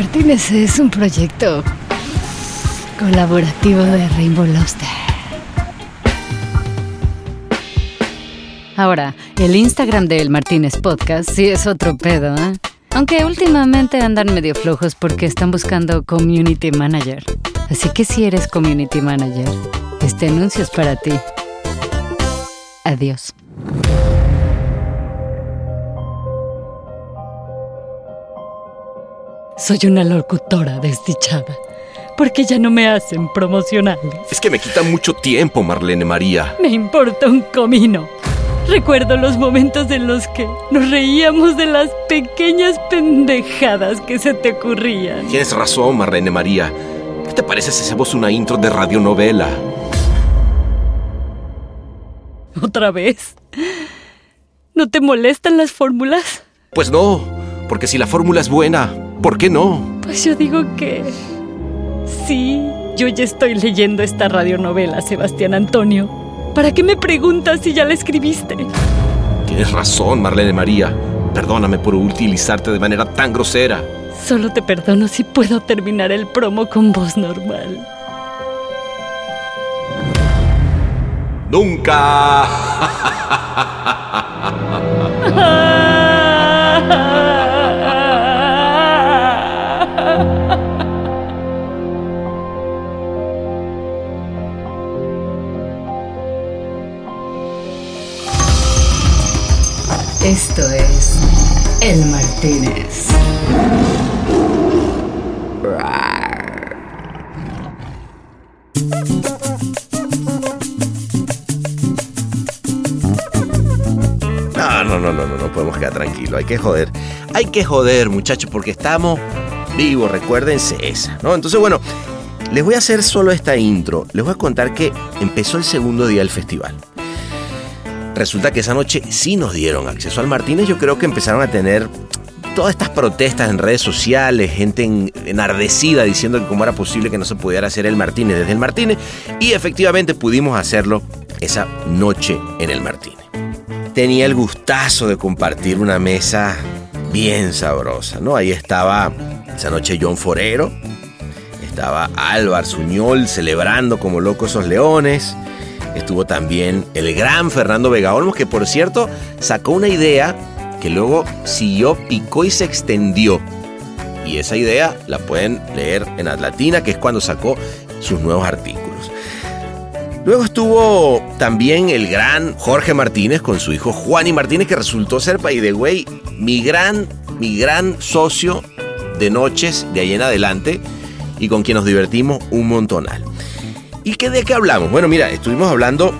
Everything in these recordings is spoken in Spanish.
Martínez es un proyecto colaborativo de Rainbow Lobster. Ahora, el Instagram de El Martínez Podcast sí es otro pedo, ¿eh? Aunque últimamente andan medio flojos porque están buscando community manager. Así que si eres community manager, este anuncio es para ti. Adiós. Soy una locutora desdichada, porque ya no me hacen promocionales. Es que me quita mucho tiempo, Marlene María. Me importa un comino. Recuerdo los momentos en los que nos reíamos de las pequeñas pendejadas que se te ocurrían. Tienes razón, Marlene María. ¿Qué te parece si hacemos una intro de radionovela? ¿Otra vez? ¿No te molestan las fórmulas? Pues no, porque si la fórmula es buena, ¿por qué no? Pues yo digo que... Sí, yo ya estoy leyendo esta radionovela, Sebastián Antonio. ¿Para qué me preguntas si ya la escribiste? Tienes razón, Marlene María. Perdóname por utilizarte de manera tan grosera. Solo te perdono si puedo terminar el promo con voz normal. Nunca. que joder. Hay que joder, muchachos, porque estamos vivos. Recuérdense esa, ¿no? Entonces, bueno, les voy a hacer solo esta intro. Les voy a contar que empezó el segundo día del festival. Resulta que esa noche sí nos dieron acceso al Martínez. Yo creo que empezaron a tener todas estas protestas en redes sociales, gente en- enardecida diciendo que cómo era posible que no se pudiera hacer el Martínez desde el Martínez. Y efectivamente pudimos hacerlo esa noche en el Martínez. Tenía el gustazo de compartir una mesa bien sabrosa, ¿no? Ahí estaba esa noche John Forero, estaba Álvar Suñol celebrando como locos esos leones. Estuvo también el gran Fernando Vega Olmos, que por cierto sacó una idea que luego siguió, picó y se extendió. Y esa idea la pueden leer en Atlatina, que es cuando sacó sus nuevos artículos. Luego estuvo también el gran Jorge Martínez con su hijo Juan y Martínez, que resultó ser, by the way, mi gran, mi gran socio de noches de ahí en adelante y con quien nos divertimos un montonal. ¿Y qué de qué hablamos? Bueno, mira, estuvimos hablando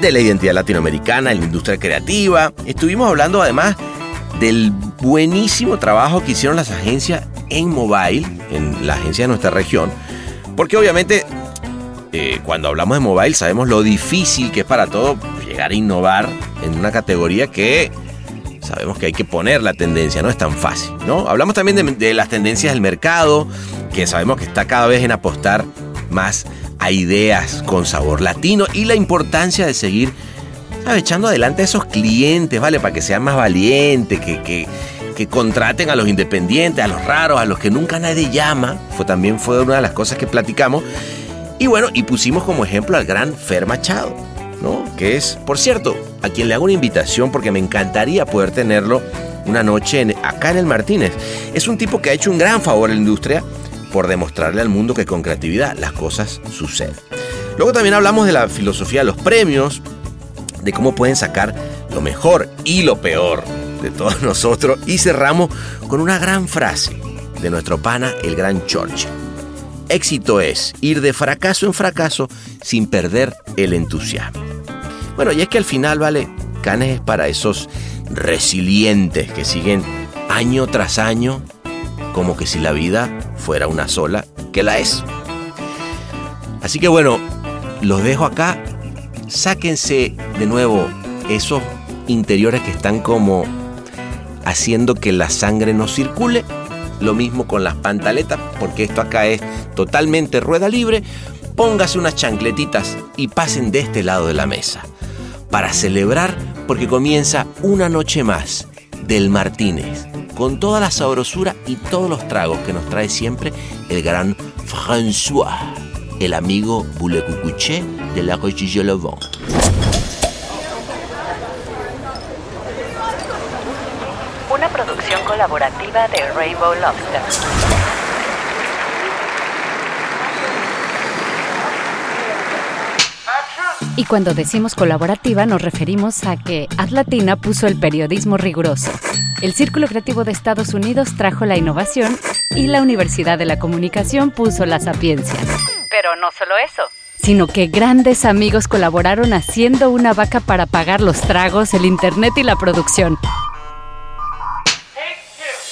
de la identidad latinoamericana, de la industria creativa. Estuvimos hablando además del buenísimo trabajo que hicieron las agencias en mobile, en la agencia de nuestra región. Porque obviamente eh, cuando hablamos de mobile sabemos lo difícil que es para todo llegar a innovar en una categoría que sabemos que hay que poner la tendencia, no es tan fácil, ¿no? Hablamos también de, las tendencias del mercado, que sabemos que está cada vez en apostar más a ideas con sabor latino y la importancia de seguir ¿sabes? echando adelante a esos clientes, ¿vale? Para que sean más valientes, que, que, que contraten a los independientes, a los raros, a los que nunca nadie llama. Fue, también fue una de las cosas que platicamos. Y bueno, y pusimos como ejemplo al gran Fer Machado, ¿no? Que es, por cierto, a quien le hago una invitación porque me encantaría poder tenerlo una noche en- acá en el Martínez. Es un tipo que ha hecho un gran favor a la industria por demostrarle al mundo que con creatividad las cosas suceden. Luego también hablamos de la filosofía de los premios, de cómo pueden sacar lo mejor y lo peor de todos nosotros y cerramos con una gran frase de nuestro pana, el gran Churchill. Éxito es ir de fracaso en fracaso sin perder el entusiasmo. Bueno, y es que al final, vale, Canes es para esos resilientes que siguen año tras año como que si la vida fuera una sola, que la es. Así que bueno, los dejo acá. Sáquense de nuevo esos interiores que están como haciendo que la sangre no circule. Lo mismo con las pantaletas, porque esto acá es totalmente rueda libre. Póngase unas chancletitas y pasen de este lado de la mesa para celebrar porque comienza una noche más del Martínez con toda la sabrosura y todos los tragos que nos trae siempre el gran François, el amigo Boulet Cucuché de la Rochille Le Vent. Una producción colaborativa de Rainbow Lobster. Y cuando decimos colaborativa nos referimos a que Atlatina puso el periodismo riguroso. El Círculo Creativo de Estados Unidos trajo la innovación y la Universidad de la Comunicación puso la sapiencia. Pero no solo eso, sino que grandes amigos colaboraron haciendo una vaca para pagar los tragos, el internet y la producción.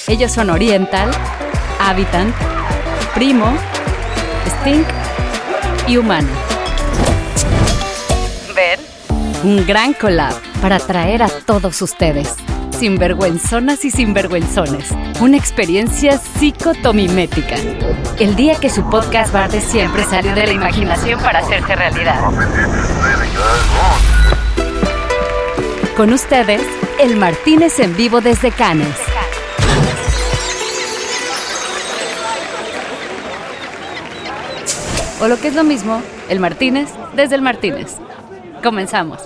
Ellos son Oriental, Habitant, Primo, Stink y Humano un gran collab para traer a todos ustedes, sinvergüenzonas y sinvergüenzones, una experiencia psicotomimética. El día que su podcast bar de siempre salió de la imaginación para hacerse realidad. Con ustedes, el Martínez en vivo desde Cannes. O lo que es lo mismo, el Martínez desde el Martínez. Comenzamos.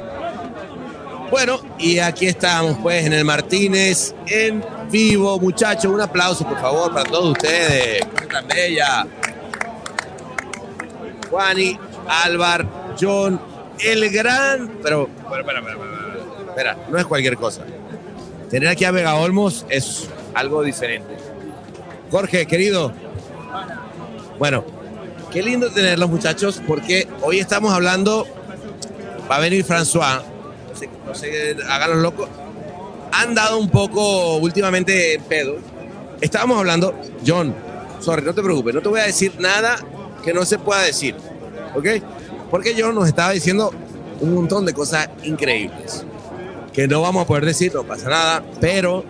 Bueno, y aquí estamos pues en el Martínez en vivo, muchachos. Un aplauso por favor para todos ustedes. Tan bella. Juani, Álvar, John, el gran. Pero, espera, espera, espera, espera, no es cualquier cosa. Tener aquí a Vega Olmos es algo diferente. Jorge, querido. Bueno, qué lindo tenerlos, muchachos, porque hoy estamos hablando. Va a venir François, no sé, hagan los locos, han dado un poco últimamente en pedo. Estábamos hablando, John, sorry, no te preocupes, no te voy a decir nada que no se pueda decir, ¿ok? Porque John nos estaba diciendo un montón de cosas increíbles que no vamos a poder decir, no pasa nada, pero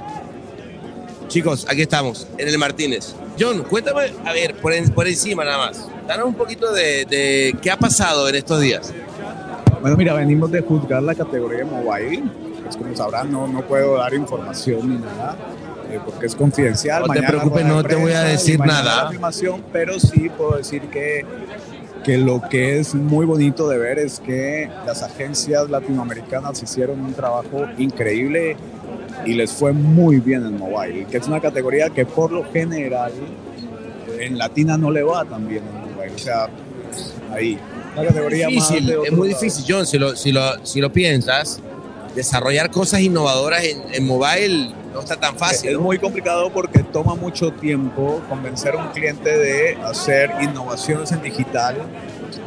chicos, aquí estamos, en el Martínez. John, cuéntame, a ver, por encima nada más, danos un poquito de, de qué ha pasado en estos días. Bueno, mira, venimos de juzgar la categoría de mobile. Pues como sabrán, no, no puedo dar información ni nada. Eh, porque es confidencial. No te preocupes, no te voy a decir nada. pero sí puedo decir que, que lo que es muy bonito de ver es que las agencias latinoamericanas hicieron un trabajo increíble y les fue muy bien en mobile, que es una categoría que por lo general en Latina no le va tan bien en mobile. O sea, ahí categoría es muy difícil, John, si lo, si, lo, si lo piensas, desarrollar cosas innovadoras en, mobile no está tan fácil. Es, muy complicado porque toma mucho tiempo convencer a un cliente de hacer innovaciones en digital.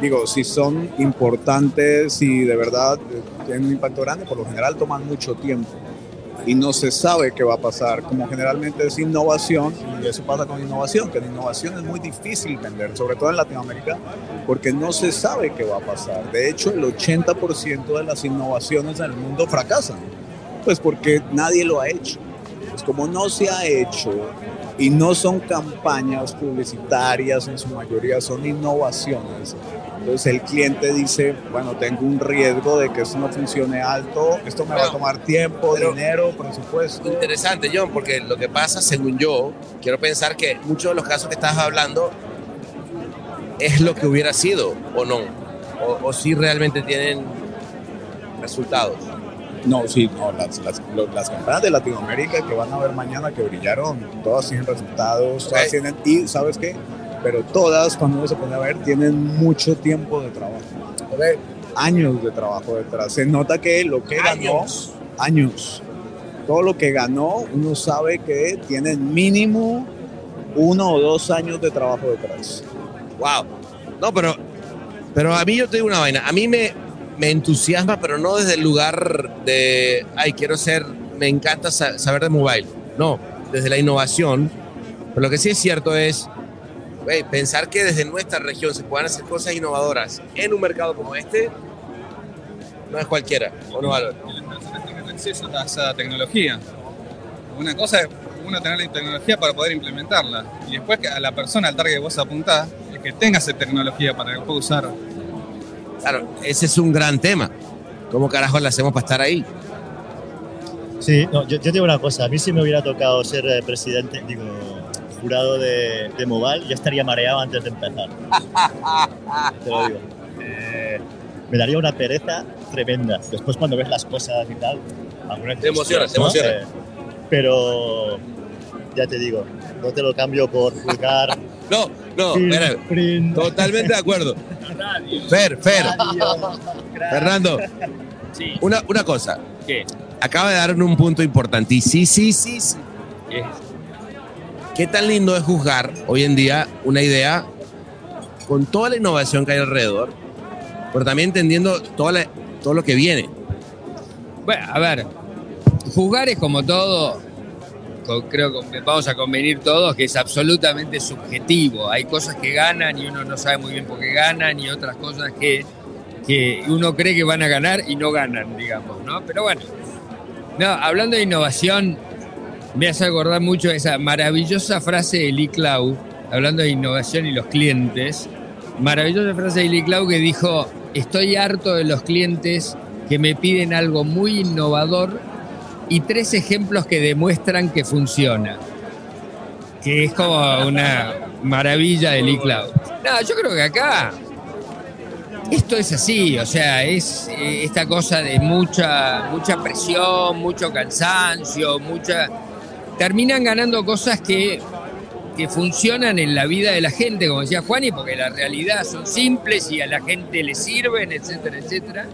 Digo, si son importantes y de verdad tienen un impacto grande, por lo general toman mucho tiempo y no se sabe qué va a pasar. Como generalmente es innovación, y eso pasa con innovación, que la innovación es muy difícil vender, sobre todo en Latinoamérica, porque no se sabe qué va a pasar. De hecho, el 80% de las innovaciones en el mundo fracasan, pues porque nadie lo ha hecho. Pues como no se ha hecho y no son campañas publicitarias en su mayoría, son innovaciones entonces el cliente dice, bueno, tengo un riesgo de que esto no funcione alto, esto me va a tomar tiempo, dinero, presupuesto. Interesante, John, porque lo que pasa, según yo, quiero pensar que muchos de los casos que estás hablando es lo que hubiera sido o no, o, si realmente tienen resultados. No, sí, no, las, las, campañas de Latinoamérica que van a ver mañana que brillaron, todas tienen resultados, todas tienen, y ¿sabes qué? Pero todas, cuando uno se pone a ver, tienen mucho tiempo de trabajo. Años de trabajo detrás. Se nota que lo que ganó, años, todo lo que ganó, uno sabe que tienen mínimo uno o dos años de trabajo detrás. Wow. No, pero, pero a mí yo te digo una vaina. A mí me, me entusiasma, pero no desde el lugar de, ay, quiero ser, me encanta saber de mobile. No, desde la innovación. Pero lo que sí es cierto es pensar que desde nuestra región se puedan hacer cosas innovadoras en un mercado como este, no es cualquiera, ¿o no, valor? Que las personas tengan acceso a esa tecnología. Una cosa es uno tener la tecnología para poder implementarla, y después que a la persona, al target que vos apuntás, es que tenga esa tecnología para que pueda usar. Claro, ese es un gran tema. ¿Cómo carajo la hacemos para estar ahí? Sí, no, yo, yo digo una cosa, a mí si me hubiera tocado ser eh, presidente, digo, jurado de, de Mobile, yo estaría mareado antes de empezar. Te lo digo. Eh, me daría una pereza tremenda. Después cuando ves las cosas y tal, algunas Te emociona, te ¿no? emociona. Eh, pero ya te digo, no te lo cambio por jugar. No, no, print, totalmente de acuerdo. Fer, Fer, radio. Fernando, Sí. una, una cosa. ¿Qué? Acaba de dar un punto importantísimo. Sí, sí, sí, sí. ¿Qué tan lindo es juzgar hoy en día una idea con toda la innovación que hay alrededor, pero también entendiendo todo lo que viene? Bueno, a ver, jugar es como todo, creo que vamos a convenir todos que es absolutamente subjetivo. Hay cosas que ganan y uno no sabe muy bien por qué ganan y otras cosas que, que uno cree que van a ganar y no ganan, digamos, ¿no? Pero bueno, no, hablando de innovación, me hace acordar mucho esa maravillosa frase de Lee Clow, hablando de innovación y los clientes, maravillosa frase de Lee Clow que dijo, estoy harto de los clientes que me piden algo muy innovador y tres ejemplos que demuestran que funciona. Que es como una maravilla de Lee Cloud. No, yo creo que acá esto es así, o sea, es eh, esta cosa de mucha, mucha presión, mucho cansancio, mucha. Terminan ganando cosas que, que funcionan en la vida de la gente, como decía Juani, porque la realidad son simples y a la gente le sirven, etcétera, etcétera.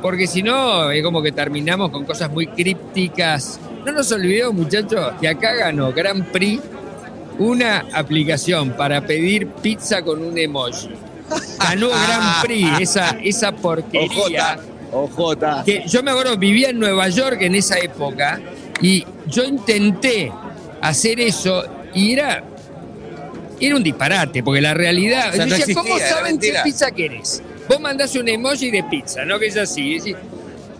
Porque si no, es como que terminamos con cosas muy crípticas. No nos olvidemos, muchachos, que acá ganó Grand Prix una aplicación para pedir pizza con un emoji. Ganó Grand Prix, esa, esa porquería. Ojota. Que yo me acuerdo, vivía en Nueva York en esa época y yo intenté hacer eso y era, era un disparate, porque la realidad. O sea, yo no decía, ¿Cómo existía, saben qué pizza querés? Vos mandás un emoji de pizza, ¿no? Que es así. es decir,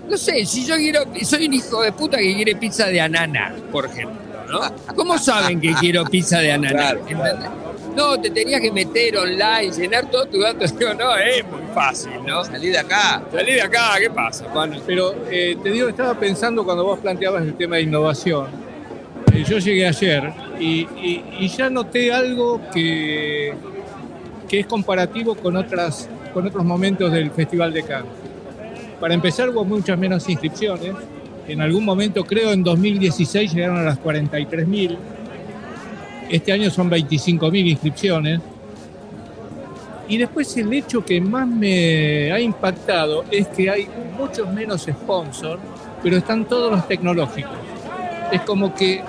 no sé, si yo quiero. Soy un hijo de puta que quiere pizza de ananá, por ejemplo, ¿no? ¿Cómo saben que quiero pizza de ananá? Claro, ¿Entendés? No, te tenías que meter online, llenar todos tus datos. Digo, no, es muy fácil, ¿no? Salí de acá. Salí de acá, ¿qué pasa, Juan? Pero eh, te digo, estaba pensando cuando vos planteabas el tema de innovación. Eh, yo llegué ayer y, y- y ya noté algo que, que es comparativo con, otras, con otros momentos del Festival de Cannes. Para empezar, hubo muchas menos inscripciones. En algún momento, creo en 2016, llegaron a las 43.000. Este año son 25.000 inscripciones. Y después el hecho que más me ha impactado es que hay muchos menos sponsors, pero están todos los tecnológicos. Es como que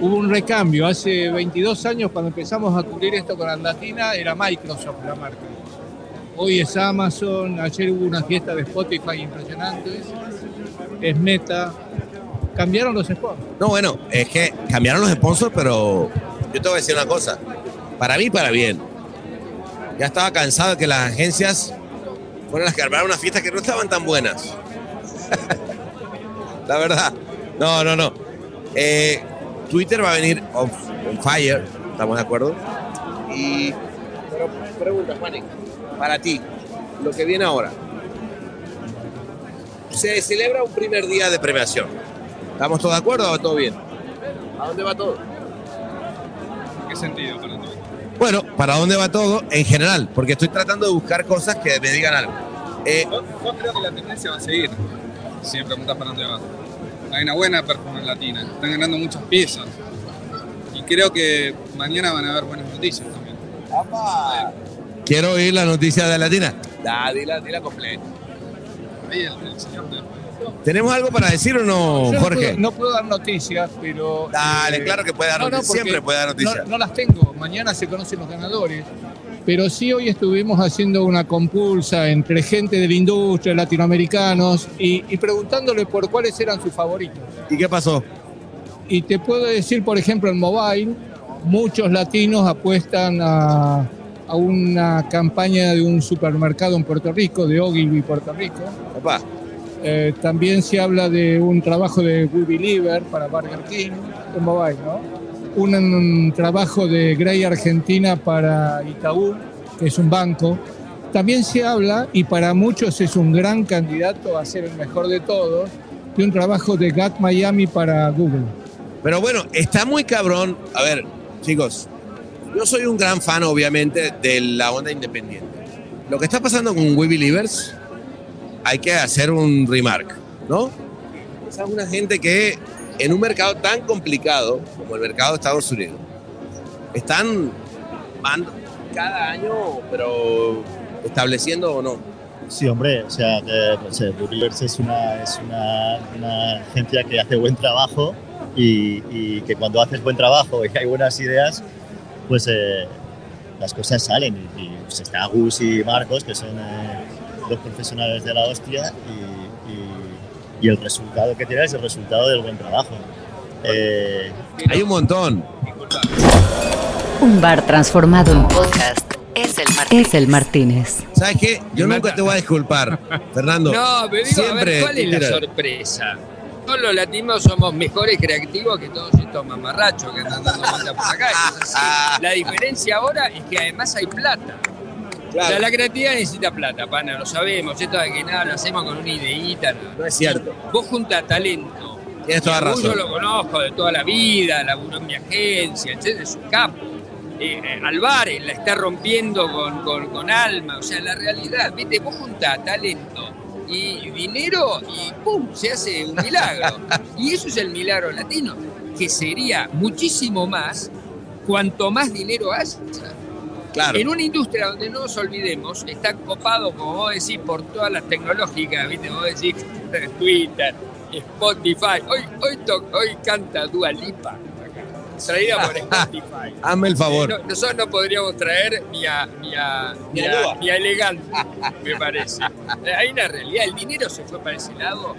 hubo un recambio. Hace 22 años cuando empezamos a cubrir esto con Andatina era Microsoft la marca. Hoy es Amazon, ayer hubo una fiesta de Spotify impresionante, es Meta. Cambiaron los sponsors. No, bueno, es que cambiaron los sponsors, pero yo te voy a decir una cosa. Para mí, para bien. Ya estaba cansado de que las agencias fueran las que armaron unas fiestas que no estaban tan buenas. La verdad. No, no, no. Eh, Twitter va a venir on, on fire, ¿estamos de acuerdo? Y. Pero pregunta, Juanen, para ti, lo que viene ahora. Se celebra un primer día de premiación. ¿Estamos todos de acuerdo o va todo bien? ¿A dónde va todo? ¿En qué sentido para ti? Bueno, ¿para dónde va todo? En general, porque estoy tratando de buscar cosas que me digan algo. Eh, Yo, yo creo que la tendencia va a seguir. Si me preguntas para dónde va. Hay una buena performance latina. Están ganando muchas piezas. Y creo que mañana van a haber buenas noticias también. quiero oír la noticia de Latina. Da, dila, dila completa. Ahí el, el señor de- ¿Tenemos algo para decir o no, Yo no Jorge? puedo, no puedo dar noticias, pero... Dale, eh, claro que puede dar no, no, noticias. Siempre puede dar noticias. No, no las tengo. Mañana se conocen los ganadores. Pero sí hoy estuvimos haciendo una compulsa entre gente de la industria, latinoamericanos, y, y preguntándole por cuáles eran sus favoritos. ¿Y qué pasó? Y te puedo decir, por ejemplo, en mobile, muchos latinos apuestan a, a una campaña de un supermercado en Puerto Rico, de Ogilvy, Puerto Rico. Papá, Eh, también se habla de un trabajo de We Believer para Burger King en mobile, ¿no? Un, un trabajo de Grey Argentina para Itaú, que es un banco. También se habla, y para muchos es un gran candidato a ser el mejor de todos, de un trabajo de GAT Miami para Google. Pero bueno, está muy cabrón. A ver, chicos, yo soy un gran fan, obviamente, de la onda independiente. Lo que está pasando con We Believers, hay que hacer un remark, ¿no? Esa es una gente que en un mercado tan complicado como el mercado de Estados Unidos, están cada año, pero estableciendo o no. Sí, hombre, o sea, que, no Believers es, una, es una, una agencia que hace buen trabajo y, y que cuando haces buen trabajo y hay buenas ideas, pues eh, las cosas salen. Y, y, pues está Gus y Marcos, que son eh, dos profesionales de la hostia, y, y- y el resultado que tiene es el resultado del buen trabajo. Eh, Hay un montón. Un bar transformado en podcast es el Martínez. Es el Martínez. ¿Sabes qué? Yo nunca te voy a disculpar, Fernando. No, pero digo, a Siempre, ver, ¿cuál es la sorpresa? Todos los latinos somos mejores creativos que todos estos mamarrachos que andan dando vueltas por acá. eso es así. La diferencia ahora es que además hay plata. O sea, la creatividad necesita plata, pana, lo sabemos. Esto de que nada lo hacemos con una ideíta. No, no es cierto. Vos juntas talento. Tienes toda razón. Yo lo conozco de toda la vida, laburó en mi agencia, etc. Es un capo. Eh, eh, Alvarez la está rompiendo con, con, con alma. O sea, la realidad, ¿viste? Vos juntás talento y dinero y ¡pum! se hace un milagro. y eso es el milagro latino, que sería muchísimo más cuanto más dinero haya. Claro. En una industria donde no nos olvidemos, está copado, como vos decís, por todas las tecnológicas, ¿viste? Vos decís Twitter, Spotify. Hoy, hoy, to- hoy canta Dua Lipa, traída por Spotify. Hazme el favor. Eh, no- nosotros no podríamos traer ni a, ni a, Ni ni a ni a elegante, me parece. Eh, Hay una realidad, el dinero se fue para ese lado.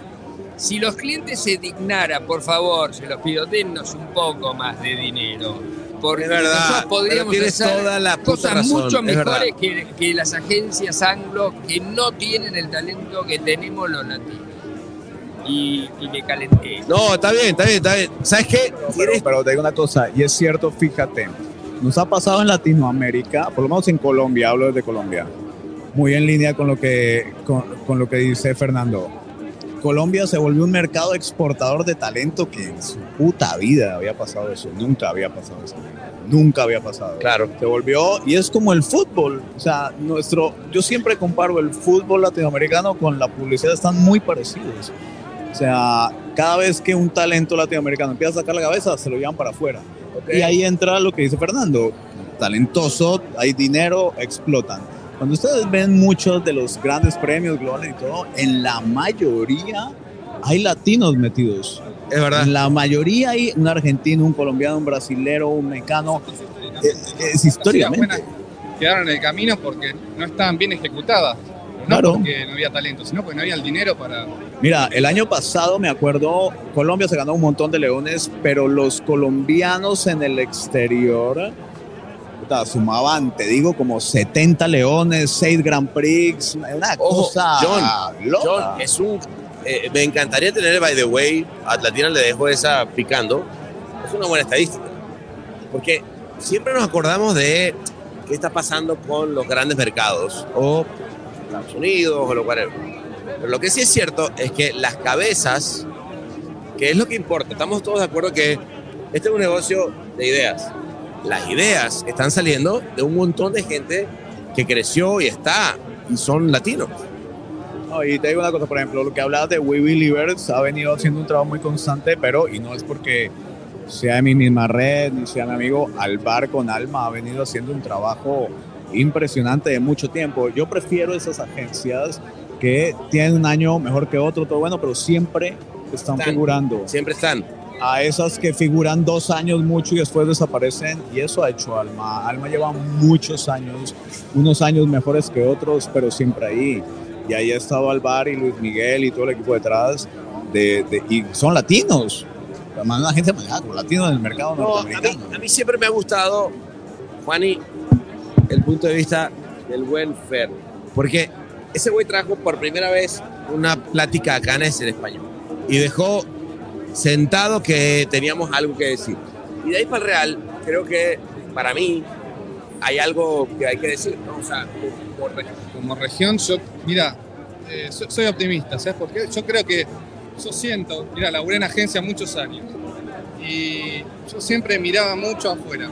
Si los clientes se dignaran, por favor, se los pido, dennos un poco más de dinero. Porque Es verdad, nosotros podríamos tienes hacer toda la cosas razón, mucho es mejores que, que las agencias anglo que no tienen el talento que tenemos los latinos. Y, y me calenté. No, está bien, está bien, está bien. ¿Sabes qué? Pero, pero te digo una cosa, y es cierto, fíjate, nos ha pasado en Latinoamérica, por lo menos en Colombia, hablo desde Colombia, muy en línea con lo que, con, con lo que dice Fernando. Colombia se volvió un mercado exportador de talento que en su puta vida había pasado eso, nunca había pasado eso, nunca había pasado. Claro. Se volvió, y es como el fútbol, o sea, nuestro, yo siempre comparo el fútbol latinoamericano con la publicidad, están muy parecidos. O sea, cada vez que un talento latinoamericano empieza a sacar la cabeza, se lo llevan para afuera. Y ahí entra lo que dice Fernando, talentoso, hay dinero, explotan. Cuando ustedes ven muchos de los grandes premios globales y todo, en la mayoría hay latinos metidos. Es verdad. En la mayoría hay un argentino, un colombiano, un brasilero, un mexicano. Es, es históricamente. Quedaron en el camino porque no estaban bien ejecutadas. No Claro. porque no había talento, sino porque no había el dinero para... Mira, el año pasado me acuerdo, Colombia se ganó un montón de leones, pero los colombianos en el exterior puta, sumaban, te digo, como 70 leones, 6 Grand Prix, una Ojo, cosa John, loca. John, es un. eh, me encantaría tener, by the way, a Atlatina le dejo esa picando. Es una buena estadística. Porque siempre nos acordamos de qué está pasando con los grandes mercados, o Estados Unidos, o lo cual. Pero lo que sí es cierto es que las cabezas, que es lo que importa, estamos todos de acuerdo que este es un negocio de ideas. Las ideas están saliendo de un montón de gente que creció y está, y son latinos. No, y te digo una cosa, por ejemplo, lo que hablabas de We Believers ha venido haciendo un trabajo muy constante, pero, y no es porque sea de mi misma red, ni sea mi amigo, Alvar con Alma ha venido haciendo un trabajo impresionante de mucho tiempo. Yo prefiero esas agencias que tienen un año mejor que otro, todo bueno, pero siempre están Están. figurando. Siempre están. A esas que figuran dos años mucho y después desaparecen, y eso ha hecho Alma. Alma lleva muchos años, unos años mejores que otros, pero siempre ahí. Y ahí ha estado Alvar y Luis Miguel y todo el equipo detrás, de, de- y son latinos. Además, una agencia manejada como latinos en el mercado No, a, mí, norteamericano. a mí siempre me ha gustado, Juani, el punto de vista del buen Fer. Porque ese güey trajo por primera vez una plática acá en español. Y dejó sentado que teníamos algo que decir. Y de ahí para el Real, creo que para mí hay algo que hay que decir. como, re- como región, yo, mira, eh, so- soy optimista, ¿sabes por qué? Yo creo que yo siento, mira, laburé en agencia muchos años y yo siempre miraba mucho afuera.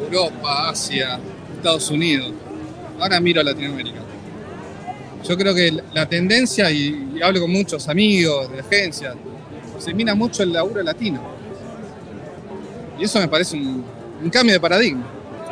Europa, Asia, Estados Unidos. Ahora miro a Latinoamérica. Yo creo que la tendencia, y, y hablo con muchos amigos de agencias, se mira mucho el laburo latino. Y eso me parece un, un cambio de paradigma.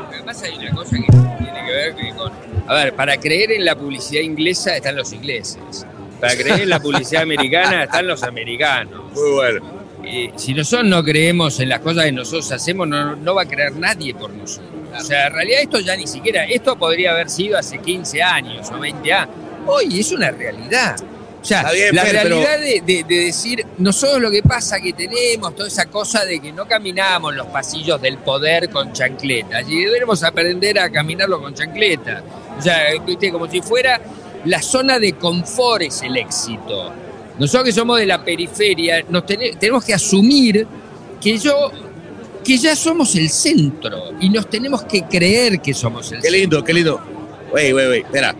Además hay una cosa que tiene que ver que con... A ver, para creer en la publicidad inglesa están los ingleses. Para creer en la publicidad americana están los americanos. Muy bueno. Eh, si nosotros no creemos en las cosas que nosotros hacemos, no, no va a creer nadie por nosotros. O sea, en realidad esto ya ni siquiera, esto podría haber sido hace 15 años o 20 años. Hoy es una realidad. O sea, bien, la Fer, pero- realidad de, de- de decir, nosotros lo que pasa que tenemos toda esa cosa de que no caminamos los pasillos del poder con chancletas y debemos aprender a caminarlo con chancletas. O sea, viste, como si fuera la zona de confort es el éxito. Nosotros que somos de la periferia, nos tene- tenemos que asumir que yo que ya somos el centro y nos tenemos que creer que somos el Qué centro. lindo, qué lindo. Wey, wey, wey, espera.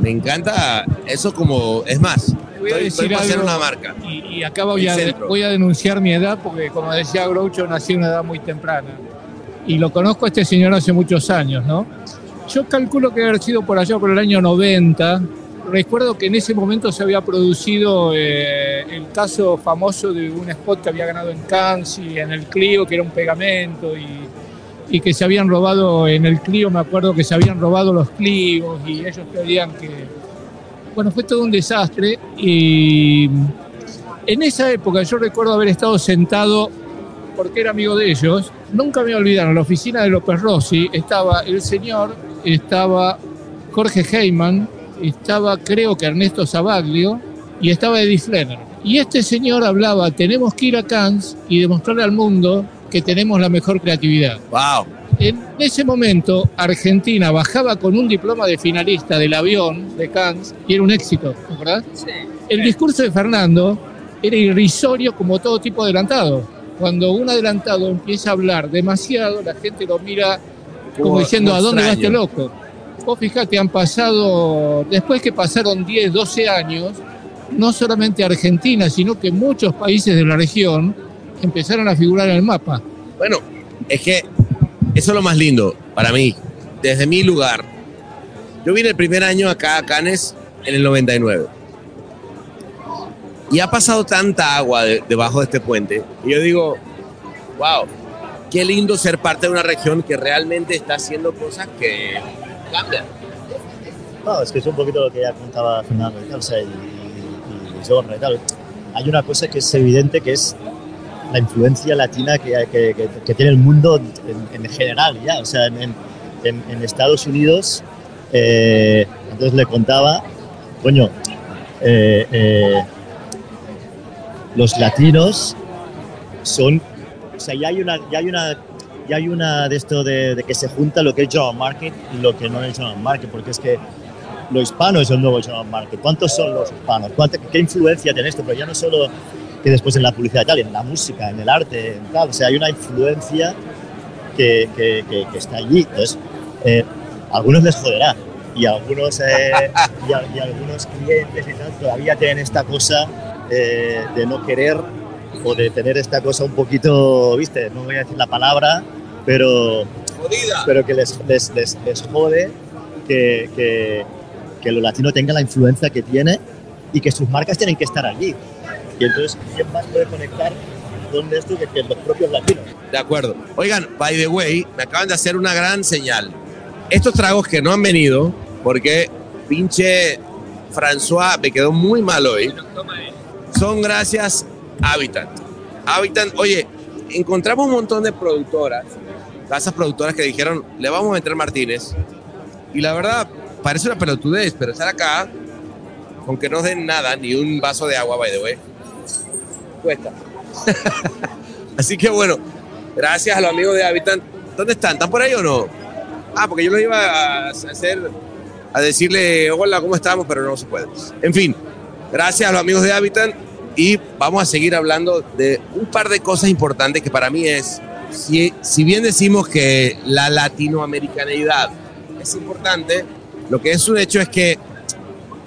Me encanta eso como, es más, Voy a decir por hacer algo. una marca. Y, y acá voy a, voy a denunciar mi edad porque, como decía Groucho, nací a una edad muy temprana. Y lo conozco a este señor hace muchos años, ¿no? Yo calculo que haber sido por allá por el año 90. Recuerdo que en ese momento se había producido eh, el caso famoso de un spot que había ganado en Cannes y en el Clio, que era un pegamento, y, y que se habían robado en el Clio, me acuerdo que se habían robado los Clios y ellos pedían que, bueno, fue todo un desastre y en esa época yo recuerdo haber estado sentado porque era amigo de ellos. Nunca me voy a olvidar, en la oficina de López Rossi estaba el señor, estaba Jorge Heyman, estaba creo que Ernesto Sabaglio y estaba Eddie Flenner. Y este señor hablaba, tenemos que ir a Cannes y demostrarle al mundo que tenemos la mejor creatividad. Wow. En ese momento, Argentina bajaba con un diploma de finalista del avión de Cannes y era un éxito, ¿verdad? El discurso de Fernando era irrisorio como todo tipo de adelantado. Cuando un adelantado empieza a hablar demasiado, la gente lo mira como, Como- diciendo, ¿a dónde va este loco? Vos fijate, han pasado, después que pasaron 10, 12 años, no solamente Argentina, sino que muchos países de la región empezaron a figurar en el mapa. Bueno, es que eso es lo más lindo para mí, desde mi lugar. Yo vine el primer año acá a Cannes en el 99. Y ha pasado tanta agua de- debajo de este puente. Y yo digo, wow, qué lindo ser parte de una región que realmente está haciendo cosas que cambian. No, es que es un poquito lo que ya contaba Fernando y y, y, y Jorge y tal. Hay una cosa que es evidente que es la influencia latina que, que, que- tiene el mundo en, en general ya, o sea, en, en- Estados Unidos, eh, entonces le contaba, coño, eh, eh, los latinos son, o sea, ya hay una, ya hay una, ya hay una de esto de, que se junta lo que es General Market y lo que no es General Market, porque es que lo hispano es el nuevo General Market. ¿Cuántos son los hispanos? ¿Cuánta- ¿Qué influencia tiene esto? Pero ya no solo que después en la publicidad y tal, en la música, en el arte, en tal, o sea, hay una influencia que, que, que- que está allí. Entonces, eh, a algunos les joderá y algunos, eh, y, a- y algunos clientes y tal todavía tienen esta cosa eh, de no querer o de tener esta cosa un poquito, viste, no voy a decir la palabra, pero, Jodida. pero que les, les, les, les jode que, que, que lo latino tenga la influencia que tiene y que sus marcas tienen que estar allí. Y entonces, ¿quién más puede conectar con esto que, que los propios latinos? De acuerdo. Oigan, by the way, me acaban de hacer una gran señal. Estos tragos que no han venido, porque pinche François me quedó muy mal hoy, son gracias a Habitat. Habitat, oye, encontramos un montón de productoras, casas productoras que dijeron, le vamos a meter Martínez. Y la verdad, parece una pelotudez, pero estar acá, con que no den nada, ni un vaso de agua, by the way, cuesta. Así que bueno, gracias a los amigos de Habitat. ¿Dónde están? ¿Están por ahí o no? Ah, porque yo los iba a hacer, a decirle, hola, ¿cómo estamos? Pero no se puede. En fin, gracias a los amigos de Habitat y vamos a seguir hablando de un par de cosas importantes que para mí es, si, si bien decimos que la latinoamericanidad es importante, lo que es un hecho es que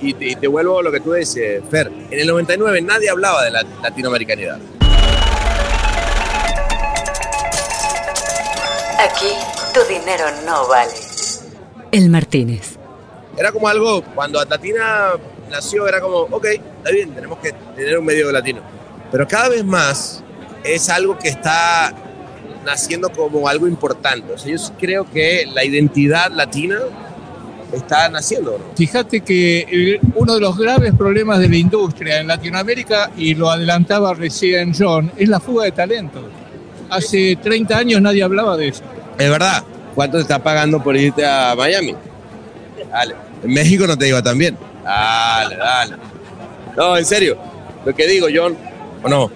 y te, y te vuelvo a lo que tú dices, Fer. En el 99 nadie hablaba de la latinoamericanidad. Aquí tu dinero no vale. El Martínez. Era como algo, cuando Atlatina nació, era como, ok, está bien, tenemos que tener un medio latino. Pero cada vez más es algo que está naciendo como algo importante. O sea, yo sí creo que la identidad latina está naciendo. ¿no? Fíjate que el- uno de los graves problemas de la industria en Latinoamérica, y lo adelantaba recién John, es la fuga de talento. Hace 30 años nadie hablaba de eso. Es verdad. ¿Cuánto te está pagando por irte a Miami? Dale. En México no te iba tan bien. Dale, dale. No, en serio. Lo que digo, John, o no.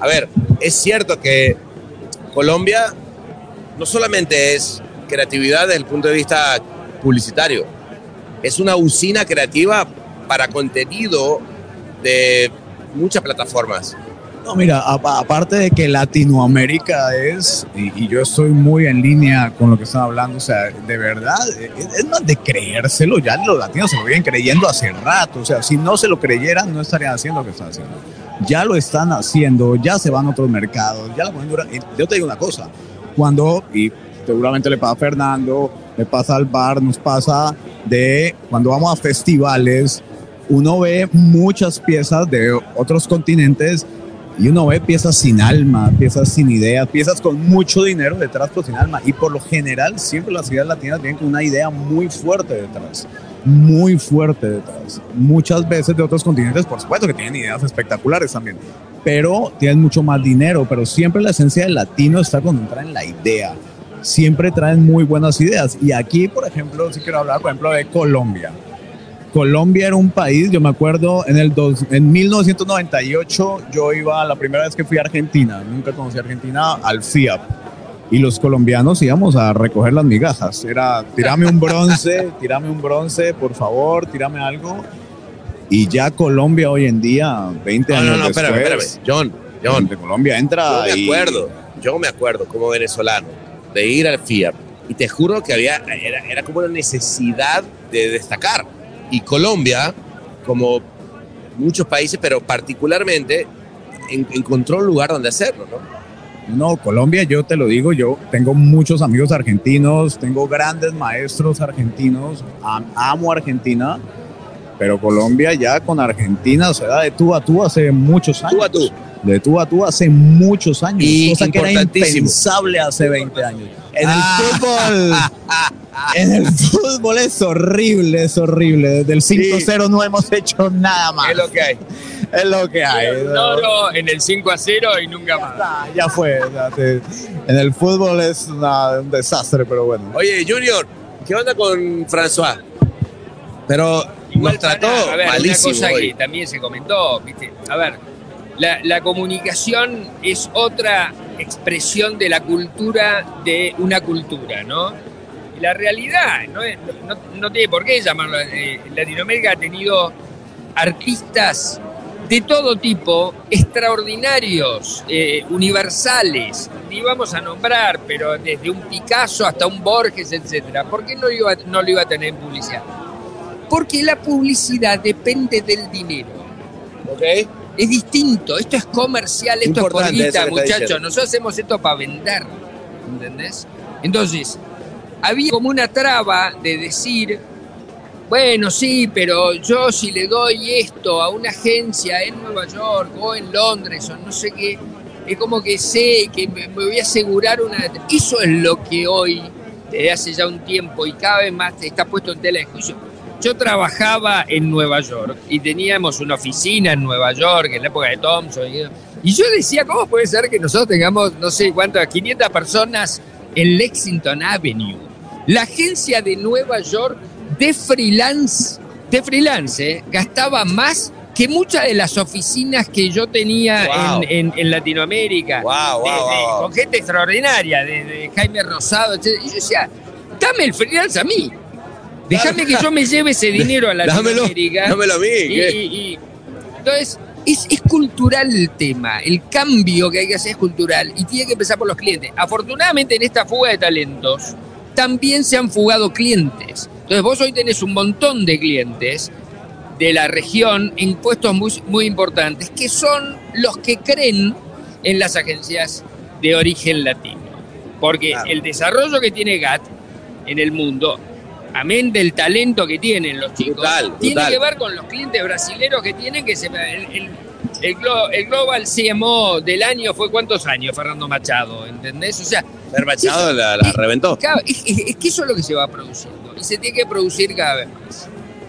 A ver, es cierto que Colombia no solamente es creatividad desde el punto de vista publicitario, es una usina creativa para contenido de muchas plataformas. No, mira, aparte de que Latinoamérica es, y, yo estoy muy en línea con lo que están hablando, o sea, de verdad, es, más de creérselo, ya los latinos se lo vienen creyendo hace rato, o sea, si no se lo creyeran, no estarían haciendo lo que están haciendo. Ya lo están haciendo, ya se van a otros mercados, ya la y Yo te digo una cosa, cuando, y seguramente le pasa a Fernando, le pasa al bar, nos pasa de cuando vamos a festivales, uno ve muchas piezas de otros continentes y uno ve piezas sin alma, piezas sin ideas, piezas con mucho dinero detrás, pero sin alma. Y por lo general, siempre las ciudades latinas vienen con una idea muy fuerte detrás. Muy fuerte detrás. Muchas veces de otros continentes, por supuesto que tienen ideas espectaculares también, pero tienen mucho más dinero. Pero siempre la esencia del latino está entra en la idea. Siempre traen muy buenas ideas. Y aquí, por ejemplo, sí quiero hablar, por ejemplo, de Colombia. Colombia era un país, yo me acuerdo, en, el dos, en 1998 yo iba, la primera vez que fui a Argentina, nunca conocí a Argentina, al FIAP. Y los colombianos íbamos a recoger las migajas. Era, tirame un bronce, tirame un bronce, por favor, tirame algo. Y ya Colombia hoy en día, 20 No, años no, no, espérame, después, espérame. John, John, de Colombia entra Yo me y- acuerdo, yo me acuerdo como venezolano de ir al FIAP y te juro que había, era, era como una necesidad de destacar. Y Colombia, como muchos países, pero particularmente, en- encontró un lugar donde hacerlo, ¿no? No, Colombia, yo te lo digo, yo tengo muchos amigos argentinos, tengo grandes maestros argentinos, am- amo Argentina, pero Colombia ya con Argentina se da de tú a tú hace muchos años. Tú a tú. De tú a tú hace muchos años, Y cosa que era impensable hace 20 años. En el Ah. fútbol, en el fútbol es horrible, es horrible. Desde el 5-0 no hemos hecho nada más. Es lo que hay. Es lo que hay. En el 5 a 0 y nunca más. Ya fue. ya te- en el fútbol es una- un desastre, pero bueno. Oye, Junior, ¿qué onda con François? Pero Igual nos trató pará, a ver, malísimo una cosa hoy. que también se comentó, ¿viste? A ver, la, la comunicación es otra expresión de la cultura de una cultura, ¿no? Y la realidad, no, es- no- no tiene por qué llamarlo. eh, Latinoamérica ha tenido artistas de todo tipo, extraordinarios, eh, universales, ni vamos a nombrar, pero desde un Picasso hasta un Borges, etcétera. ¿Por qué no, iba, no lo iba a tener en publicidad? Porque la publicidad depende del dinero. ¿Ok? Es distinto, esto es comercial, esto es por muchachos. Nosotros hacemos esto para vender, ¿entendés? Entonces, había como una traba de decir, bueno, sí, pero yo si le doy esto a una agencia en Nueva York o en Londres o no sé qué, es como que sé que me, me voy a asegurar una... Eso es lo que hoy, desde hace ya un tiempo y cada vez más está puesto en tela de juicio. Yo trabajaba en Nueva York y teníamos una oficina en Nueva York en la época de Thompson. Y, y yo decía, ¿cómo puede ser que nosotros tengamos, no sé cuántas, 500 personas en Lexington Avenue? La agencia de Nueva York de freelance, de freelance, ¿eh? gastaba más que muchas de las oficinas que yo tenía Wow. en, en- en Latinoamérica. Wow, wow. Con gente extraordinaria, de, de Jaime Rosado, etc. Y yo decía, dame el freelance a mí. Déjame que yo me lleve ese dinero a Dámelo, Latinoamérica. dámelo a mí. Y- ¿qué? y- y- entonces, es, es cultural el tema. El cambio que hay que hacer es cultural y tiene que empezar por los clientes. Afortunadamente, en esta fuga de talentos, también se han fugado clientes. Entonces, vos hoy tenés un montón de clientes de la región en puestos muy, muy importantes, que son los que creen en las agencias de origen latino. Porque Claro. el desarrollo que tiene GATT en el mundo, amén del talento que tienen los chicos, Brutal, tiene brutal. que ver con los clientes brasileños que tienen que se... El, el- el glo- el Global CMO del año fue cuántos años, Fernando Machado, ¿entendés? O sea, Fer Machado la, la reventó. cada- es, es- es que eso es lo que se va produciendo y se tiene que producir cada vez más.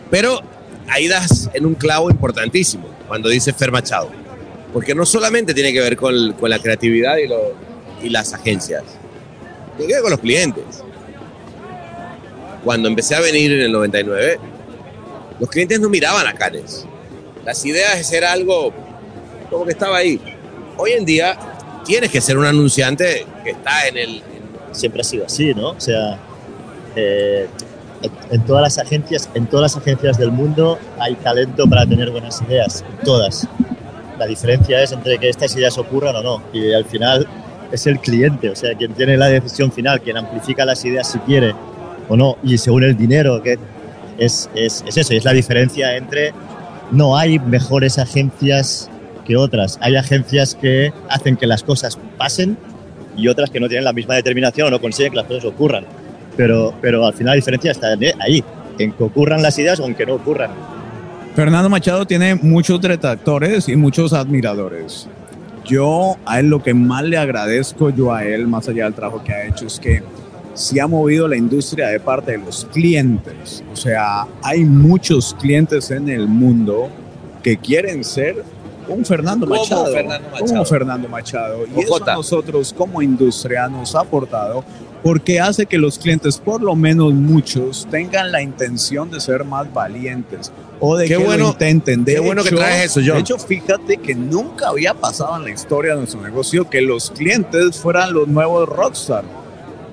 Pero ahí das en un clavo importantísimo cuando dice Fer Machado. Porque no solamente tiene que ver con, con la creatividad y, lo- y las agencias, tiene que ver con los clientes. Cuando empecé a venir en el 99, los clientes no miraban a Canes. Las ideas era algo como que estaba ahí. Hoy en día tienes que ser un anunciante que está en el... siempre ha sido así, ¿no? O sea, eh, en, en todas las agencias, en todas las agencias del mundo hay talento para tener buenas ideas, en todas. La diferencia es entre que estas ideas ocurran o no. Y al final es el cliente, o sea, quien tiene la decisión final, quien amplifica las ideas si quiere o no, y según el dinero, que es, es, es eso, es la diferencia entre no hay mejores agencias que otras. Hay agencias que hacen que las cosas pasen y otras que no tienen la misma determinación o no consiguen que las cosas ocurran. Pero, pero al final la diferencia está ahí, en que ocurran las ideas o en que no ocurran. Fernando Machado tiene muchos detractores y muchos admiradores. Yo a él lo que más le agradezco yo a él, más allá del trabajo que ha hecho, es que sí ha movido la industria de parte de los clientes. O sea, hay muchos clientes en el mundo que quieren ser un Fernando Como Machado. Fernando Machado. Como Fernando Machado. Y eso a nosotros como industria nos ha aportado porque hace que los clientes, por lo menos muchos, tengan la intención de ser más valientes o de Qué que bueno- lo intenten. De qué bueno que hecho- traes eso, John. De hecho, fíjate que nunca había pasado en la historia de nuestro negocio que los clientes fueran los nuevos rockstar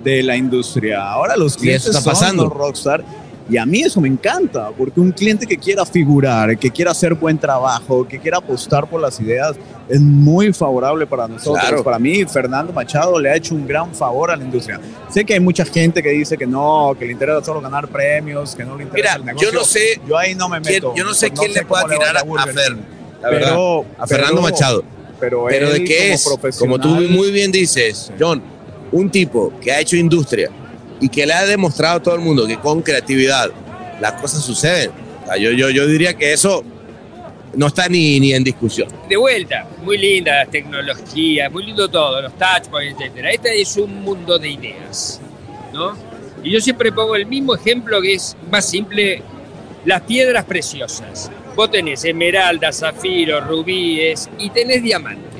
de la industria. Ahora los clientes está son pasando. los rockstar y a mí eso me encanta, porque un cliente que quiera figurar, que quiera hacer buen trabajo, que quiera apostar por las ideas, es muy favorable para nosotros. Claro. Para mí, Fernando Machado le ha hecho un gran favor a la industria. Sé que hay mucha gente que dice que no, que le interesa solo ganar premios, que no le interesa Mira, el negocio. yo no sé Yo ahí no me quién- meto. yo no sé quién le pueda tirar a, a Fer, la verdad. Pero- a Fernando pero- Machado. Pero, Pero él de qué como es, como tú muy bien dices, John, un tipo que ha hecho industria y que le ha demostrado a todo el mundo que con creatividad las cosas suceden. Yo, yo, yo diría que eso no está ni, ni en discusión. de vuelta, muy linda las tecnologías, muy lindo todo, los touchpoints, etcétera. Este es un mundo de ideas, ¿no? Y yo siempre pongo el mismo ejemplo que es más simple, las piedras preciosas. Vos tenés esmeraldas, zafiros, rubíes y tenés diamantes.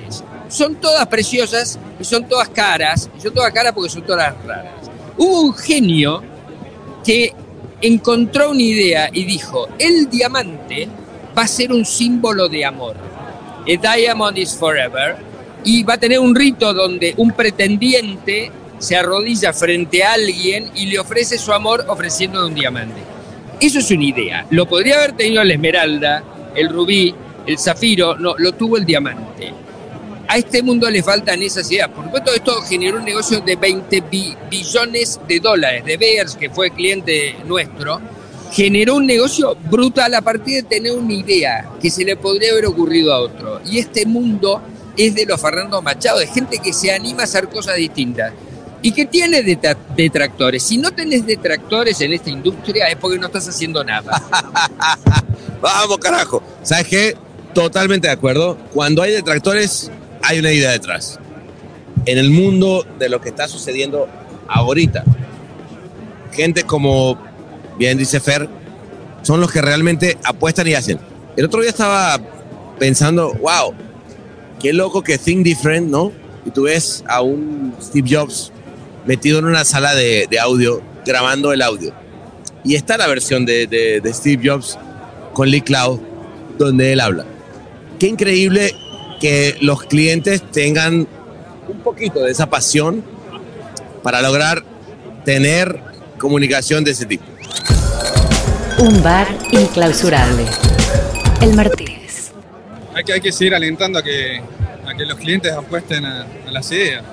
Son todas preciosas y son todas caras, y son todas caras porque son todas raras. Hubo un genio que encontró una idea y dijo, el diamante va a ser un símbolo de amor. A diamond is forever. Y va a tener un rito donde un pretendiente se arrodilla frente a alguien y le ofrece su amor ofreciendo un diamante. Eso es una idea. Lo podría haber tenido la esmeralda, el rubí, el zafiro, no, lo tuvo el diamante. A este mundo le faltan esas ideas. Por supuesto, esto generó un negocio de 20 bi- billones de dólares. De Beers, que fue cliente nuestro, generó un negocio brutal a partir de tener una idea que se le podría haber ocurrido a otro. Y este mundo es de los Fernando Machado, de gente que se anima a hacer cosas distintas. Y que tiene detra- detractores. Si no tenés detractores en esta industria es porque no estás haciendo nada. Vamos, carajo. ¿Sabes qué? Totalmente de acuerdo. Cuando hay detractores, hay una idea detrás. En el mundo de lo que está sucediendo ahorita, gente como, bien dice Fer, son los que realmente apuestan y hacen. El otro día estaba pensando, wow, qué loco que Think Different, ¿no? Y tú ves a un Steve Jobs metido en una sala de, audio, grabando el audio. Y está la versión de, de- de Steve Jobs con Lee Cloud, donde él habla. Qué increíble que los clientes tengan un poquito de esa pasión para lograr tener comunicación de ese tipo. Un bar inclausurable. El Martínez. Hay que, hay que seguir alentando a que, a que los clientes apuesten a, a las ideas.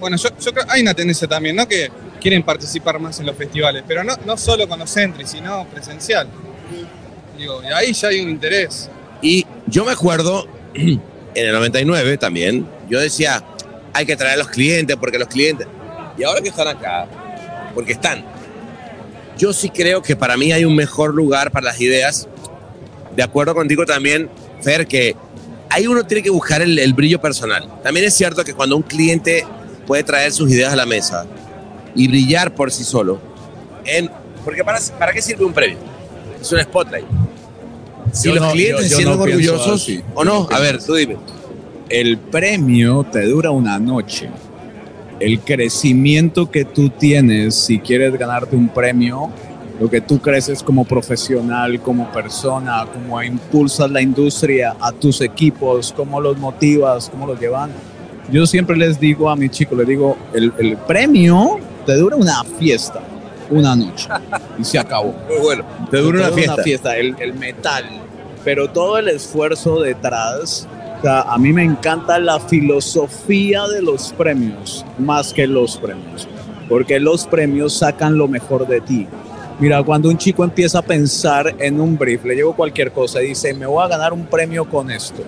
Bueno, yo, yo creo hay una tendencia también, ¿no? Que quieren participar más en los festivales, pero no, no solo con los entries, sino presencial. Digo, y ahí ya hay un interés. Y yo me acuerdo, en el 99 también, yo decía, hay que traer a los clientes porque los clientes... Y ahora que están acá, porque están, yo sí creo que para mí hay un mejor lugar para las ideas. De acuerdo contigo también, Fer, que ahí uno tiene que buscar el, el brillo personal. También es cierto que cuando un cliente puede traer sus ideas a la mesa y brillar por sí solo, en, porque para, ¿para qué sirve un premio? Es un spotlight. Si Yo los no- clientes no pienso orgullosos así. o no, a ver, tú dime. El premio te dura una noche. El crecimiento que tú tienes si quieres ganarte un premio, lo que tú creces como profesional, como persona, cómo impulsas la industria a tus equipos, cómo los motivas, cómo los llevan. Yo siempre les digo a mis chicos, les digo, el, el premio te dura una fiesta, una noche, y se acabó. Muy bueno, te dura una fiesta. el, el metal. Pero todo el esfuerzo detrás, o sea, a mí me encanta la filosofía de los premios más que los premios. Porque los premios sacan lo mejor de ti. Mira, cuando un chico empieza a pensar en un brief, le llevo cualquier cosa y dice, me voy a ganar un premio con esto.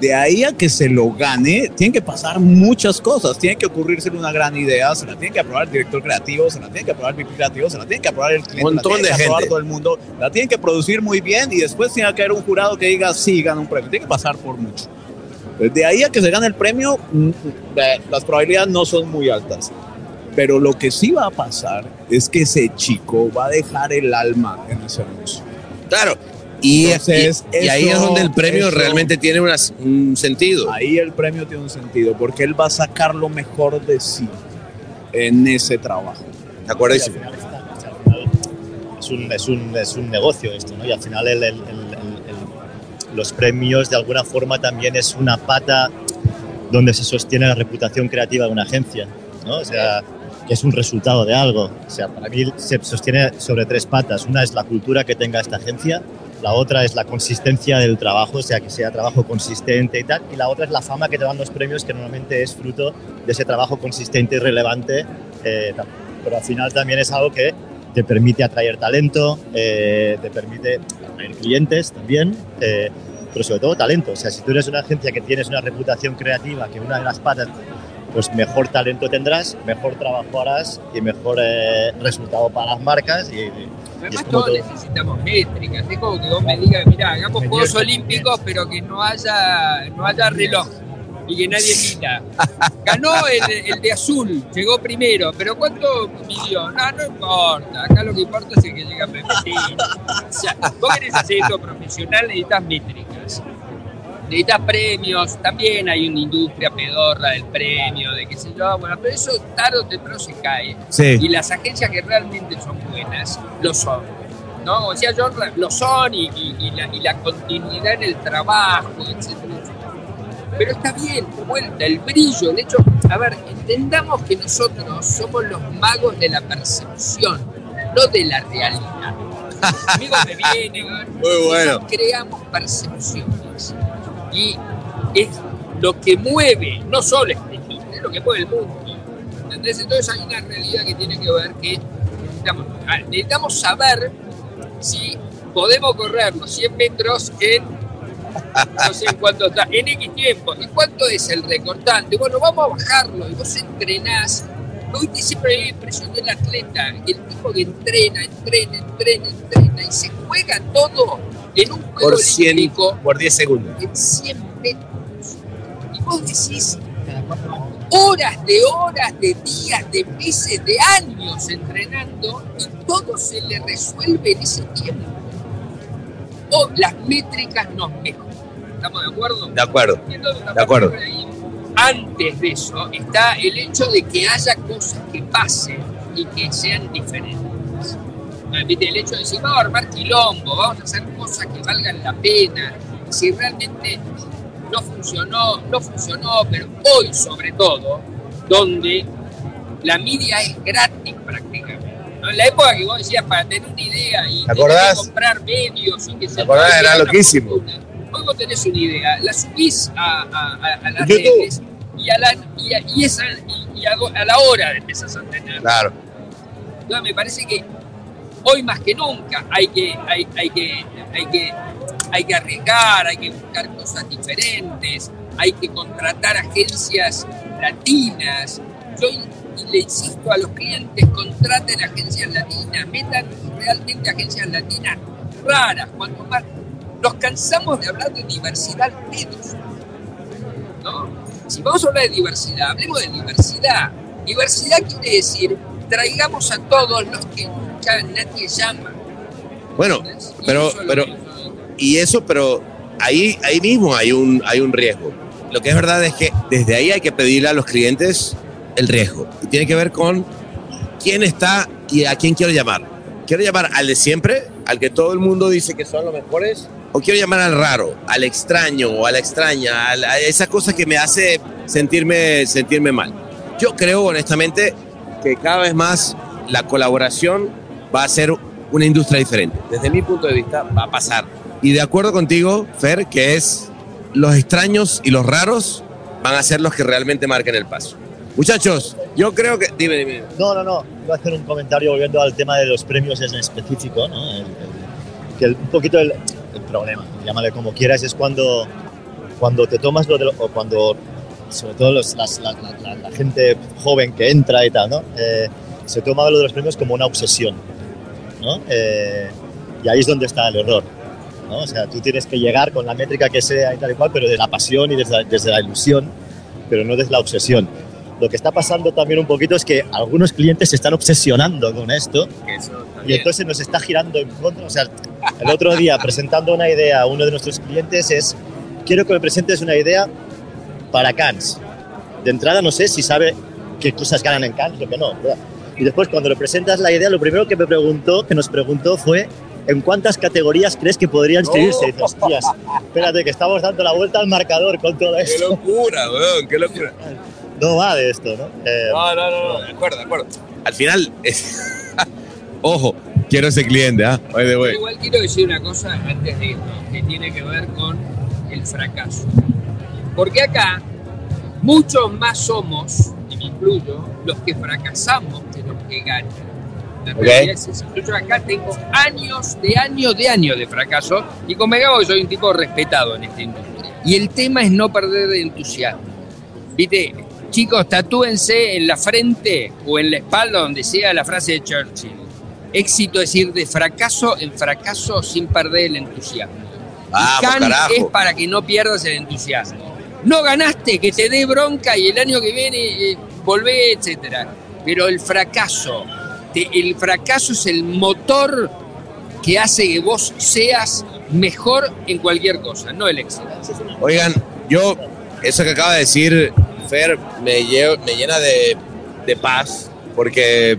De ahí a que se lo gane, tienen que pasar muchas cosas. Tiene que ocurrirse una gran idea, se la tiene que aprobar el director creativo, se la tiene que aprobar el creativo, se la tiene que aprobar el cliente, Montón la tiene de que aprobar gente. todo el mundo, la tienen que producir muy bien y después tiene que haber un jurado que diga sí, gana un premio. Tiene que pasar por mucho. De ahí a que se gane el premio, mm, eh, las probabilidades no son muy altas. Pero lo que sí va a pasar es que ese chico va a dejar el alma en ese anuncio. Claro. Y, Entonces, y- y ahí eso- es donde el premio eso- realmente tiene unas- un sentido. Ahí el premio tiene un sentido, porque él va a sacar lo mejor de sí en ese trabajo. ¿De acuerdo? Es, un, es, un, es un negocio esto, ¿no? Y al final el- el- el- el- el- los premios de alguna forma también es una pata donde se sostiene la reputación creativa de una agencia, ¿no? O sea, que es un resultado de algo. O sea, para mí se sostiene sobre tres patas. Una es la cultura que tenga esta agencia, la otra es la consistencia del trabajo, o sea, que sea trabajo consistente y tal, y la otra es la fama que te dan los premios, que normalmente es fruto de ese trabajo consistente y relevante. eh. Pero al final también es algo que te permite atraer talento, eh, te permite atraer clientes también, eh, pero sobre todo talento. O sea, si tú eres una agencia que tienes una reputación creativa, que una de las patas, pues mejor talento tendrás, mejor trabajo harás y mejor eh, resultado para las marcas. Y, y- Además, todos todo. necesitamos métricas. Es como que vos me digas, mira, hagamos Juegos Olímpicos, pero que no haya, no haya reloj y que nadie mira. Ganó el, el de azul, llegó primero, pero ¿cuánto midió? No, no importa. Acá lo que importa es el que llega primero. O sea, vos querés hacer esto profesional, necesitas métricas. Necesitas premios, también hay una industria pedorra del premio, de qué sé yo, bueno, pero eso tarde o temprano se cae. Sí. Y las agencias que realmente son buenas, lo son. ¿no? Como decía John, lo son y, y- y la, y la continuidad en el trabajo, etcétera, etcétera. Pero está bien, vuelta, el brillo, el hecho. A ver, entendamos que nosotros somos los magos de la percepción, no de la realidad. Amigos de Vinegar, Muy bueno. creamos percepciones. Y es lo que mueve, no solo es lo que mueve el mundo. ¿Entendés? Entonces hay una realidad que tiene que ver que necesitamos, necesitamos saber si podemos correr los 100 metros en no sé en cuánto está, en X tiempo. ¿Y cuánto es el recortante? Bueno, vamos a bajarlo y vos entrenás. Hoy siempre me impresionó el atleta, el tipo que entrena, entrena, entrena, entrena y se juega todo en un juego Por 100, olímpico por 10 segundos. en 100 metros. Y vos decís horas de horas, de días, de meses, de años entrenando y todo se le resuelve en ese tiempo. O las métricas nos mejoran. ¿Estamos de acuerdo? De acuerdo. Entonces, De acuerdo. ahí, Antes de eso está el hecho de que haya cosas que pasen y que sean diferentes. ¿Viste? El hecho de decir, vamos a armar quilombo, vamos a hacer cosas que valgan la pena. Si realmente no funcionó, no funcionó, pero hoy sobre todo, donde la media es gratis prácticamente. ¿no? En la época que vos decías para tener una idea y ¿Te comprar medios y que se ¿Te acordás? Era loquísimo. Hoy vos tenés una idea, la subís a, a- a- a las redes y a la, y a, y esa, y, y a, a la hora empezás a tener. Claro. Entonces me parece que Hoy más que nunca hay que, hay, que, hay que, hay que arriesgar, hay que buscar cosas diferentes, hay que contratar agencias latinas. Yo le insisto a los clientes, contraten agencias latinas, metan realmente agencias latinas raras. Cuanto más nos cansamos de hablar de diversidad pedos. ¿no? Si vamos a hablar de diversidad, hablemos de diversidad. Diversidad quiere decir, traigamos a todos los que nadie llama. Bueno, pero, pero, y eso, pero ahí, ahí mismo hay un, hay un riesgo. Lo que es verdad es que desde ahí hay que pedirle a los clientes el riesgo. Y tiene que ver con quién está y a quién quiero llamar. ¿Quiero llamar al de siempre? ¿Al que todo el mundo dice que son los mejores? ¿O quiero llamar al raro, al extraño o a la extraña, a, la- a esa cosa que me hace sentirme, sentirme mal? Yo creo honestamente que cada vez más la colaboración va a ser una industria diferente. Desde mi punto de vista va a pasar. Y de acuerdo contigo, Fer, que es los extraños y los raros van a ser los que realmente marquen el paso. Muchachos, yo creo que... Dime, dime. No, no, no. Iba a hacer un comentario volviendo al tema de los premios en específico, ¿no? El- el- que el- un poquito el, problema, llámale como quieras, es cuando, cuando te tomas lo de lo- o cuando, sobre todo los- las- la, la- la- la gente joven que entra y tal, ¿no? Eh, se toma lo de los premios como una obsesión, ¿no? Eh, y ahí es donde está el error, ¿no? O sea, tú tienes que llegar con la métrica que sea y tal y cual, pero de la pasión y desde, desde la ilusión, pero no desde la obsesión. Lo que está pasando también un poquito es que algunos clientes se están obsesionando con esto y entonces nos está girando en contra. O sea, el otro día presentando una idea a uno de nuestros clientes es, quiero que me presentes una idea para Cannes. De entrada no sé si sabe qué cosas ganan en Cannes o qué no. ¿verdad? Y después cuando le presentas la idea, lo primero que me preguntó, que nos preguntó fue, ¿en cuántas categorías crees que podría inscribirse? Dices, hostias, espérate que estamos dando la vuelta al marcador con todo ¡Qué esto. locura, weón! ¡Qué locura! No va de esto, ¿no? Eh, No, no, no, no, de acuerdo, de acuerdo. Al final, es- ojo, quiero ese cliente, ¿ah? Igual quiero decir una cosa antes de irnos, que tiene que ver con el fracaso. Porque acá muchos más somos, incluyo, los que fracasamos que los que ganan. La Ok. realidad es esa. Yo acá tengo años de años de años de fracaso y convengamos que soy un tipo respetado en esta industria. Y el tema es no perder de entusiasmo. Viste, chicos, tatúense en la frente o en la espalda, donde sea, la frase de Churchill. Éxito es ir de fracaso en fracaso sin perder el entusiasmo. Vamos, es para que no pierdas el entusiasmo. No ganaste, que te dé bronca y el año que viene eh, volvé, etcétera. Pero el fracaso, el fracaso es el motor que hace que vos seas mejor en cualquier cosa, no el éxito. Oigan, yo, eso que acaba de decir Fer me, lle- me llena de, de paz, porque,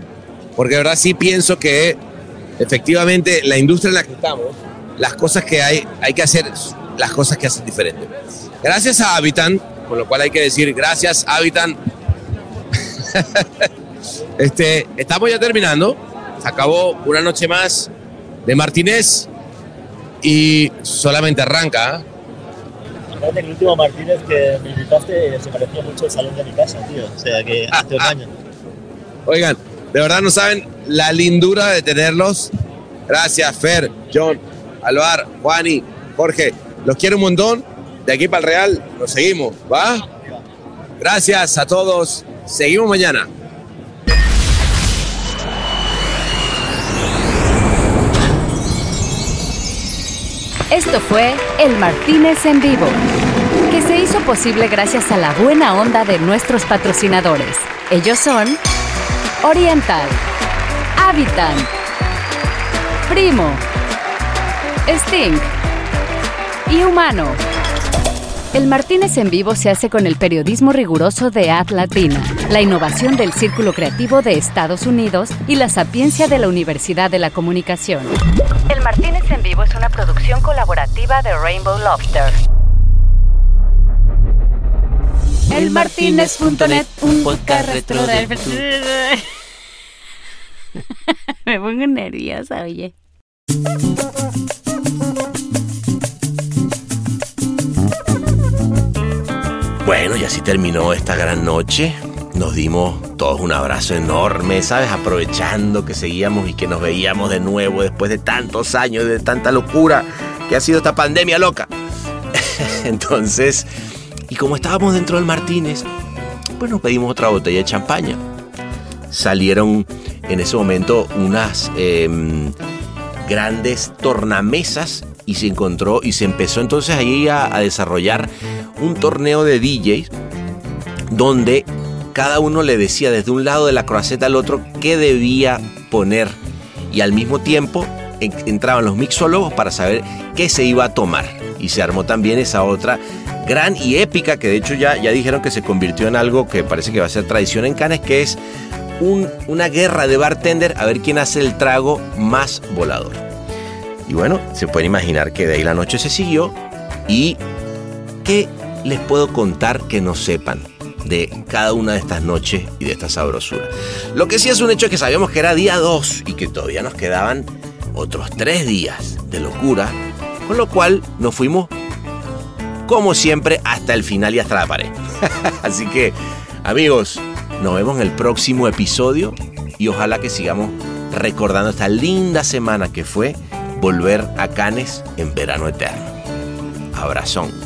porque de verdad sí pienso que efectivamente la industria en la que estamos, las cosas que hay, hay que hacer, las cosas que hacen diferente. Gracias a Habitan, con lo cual hay que decir gracias Habitan. este, estamos ya terminando, se acabó una noche más de Martínez y solamente arranca. ¿eh? Aparte que el último Martínez que me invitaste se parecía mucho al salón de mi casa, tío. O sea que te engaño. Oigan, de verdad no saben la lindura de tenerlos. Gracias, Fer, John, Alvar, Juani, Jorge. Los quiero un montón. De aquí para el Real, nos seguimos, ¿va? Gracias a todos. Seguimos mañana. Esto fue El Martínez en vivo, que se hizo posible gracias a la buena onda de nuestros patrocinadores. Ellos son Oriental, Habitan, Primo, Sting y Humano. El Martínez en vivo se hace con el periodismo riguroso de Ad Latina, la innovación del Círculo Creativo de Estados Unidos y la sapiencia de la Universidad de la Comunicación. El Martínez en vivo es una producción colaborativa de Rainbow Lobster. Elmartínez.net, un podcast retro del... Me pongo nerviosa, oye. Bueno, y así terminó esta gran noche. Nos dimos todos un abrazo enorme, ¿sabes? Aprovechando que seguíamos y que nos veíamos de nuevo después de tantos años, de tanta locura que ha sido esta pandemia loca. Entonces, y como estábamos dentro del Martínez, pues nos pedimos otra botella de champaña. Salieron en ese momento unas em, grandes tornamesas y se encontró y se empezó entonces ahí a, a desarrollar un torneo de DJs donde cada uno le decía desde un lado de la croaceta al otro qué debía poner. Y al mismo tiempo en- entraban los mixólogos para saber qué se iba a tomar. Y se armó también esa otra gran y épica que de hecho ya, ya dijeron que se convirtió en algo que parece que va a ser tradición en Cannes que es un- una guerra de bartender a ver quién hace el trago más volador. Y bueno, se pueden imaginar que de ahí la noche se siguió y ¿qué les puedo contar que no sepan de cada una de estas noches y de esta sabrosura? Lo que sí es un hecho es que sabíamos que era día 2 y que todavía nos quedaban otros 3 días de locura, con lo cual nos fuimos como siempre hasta el final y hasta la pared. Así que, amigos, nos vemos en el próximo episodio y ojalá que sigamos recordando esta linda semana que fue volver a Canes en verano eterno. Abrazón.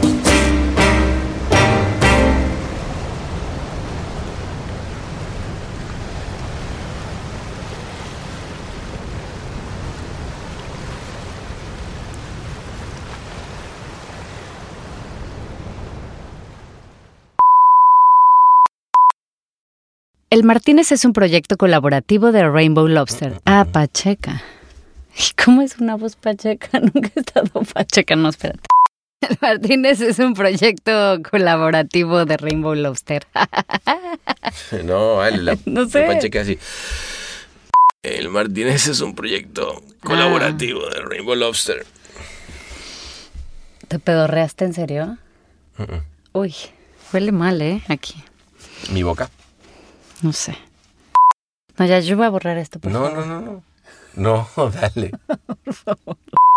El Martínez es un proyecto colaborativo de Rainbow Lobster. Ah, Pacheca. ¿Y ¿Cómo es una voz Pacheca? Nunca he estado Pacheca, no, espérate. El Martínez es un proyecto colaborativo de Rainbow Lobster. No, vale, la, No sé. la pancheca así. El Martínez es un proyecto colaborativo de Rainbow Lobster. ¿Te pedorreaste en serio? Uy, huele mal, ¿eh? Aquí. Mi boca. No sé. No, ya yo voy a borrar esto, por No, favor. no, no, no. No, dale.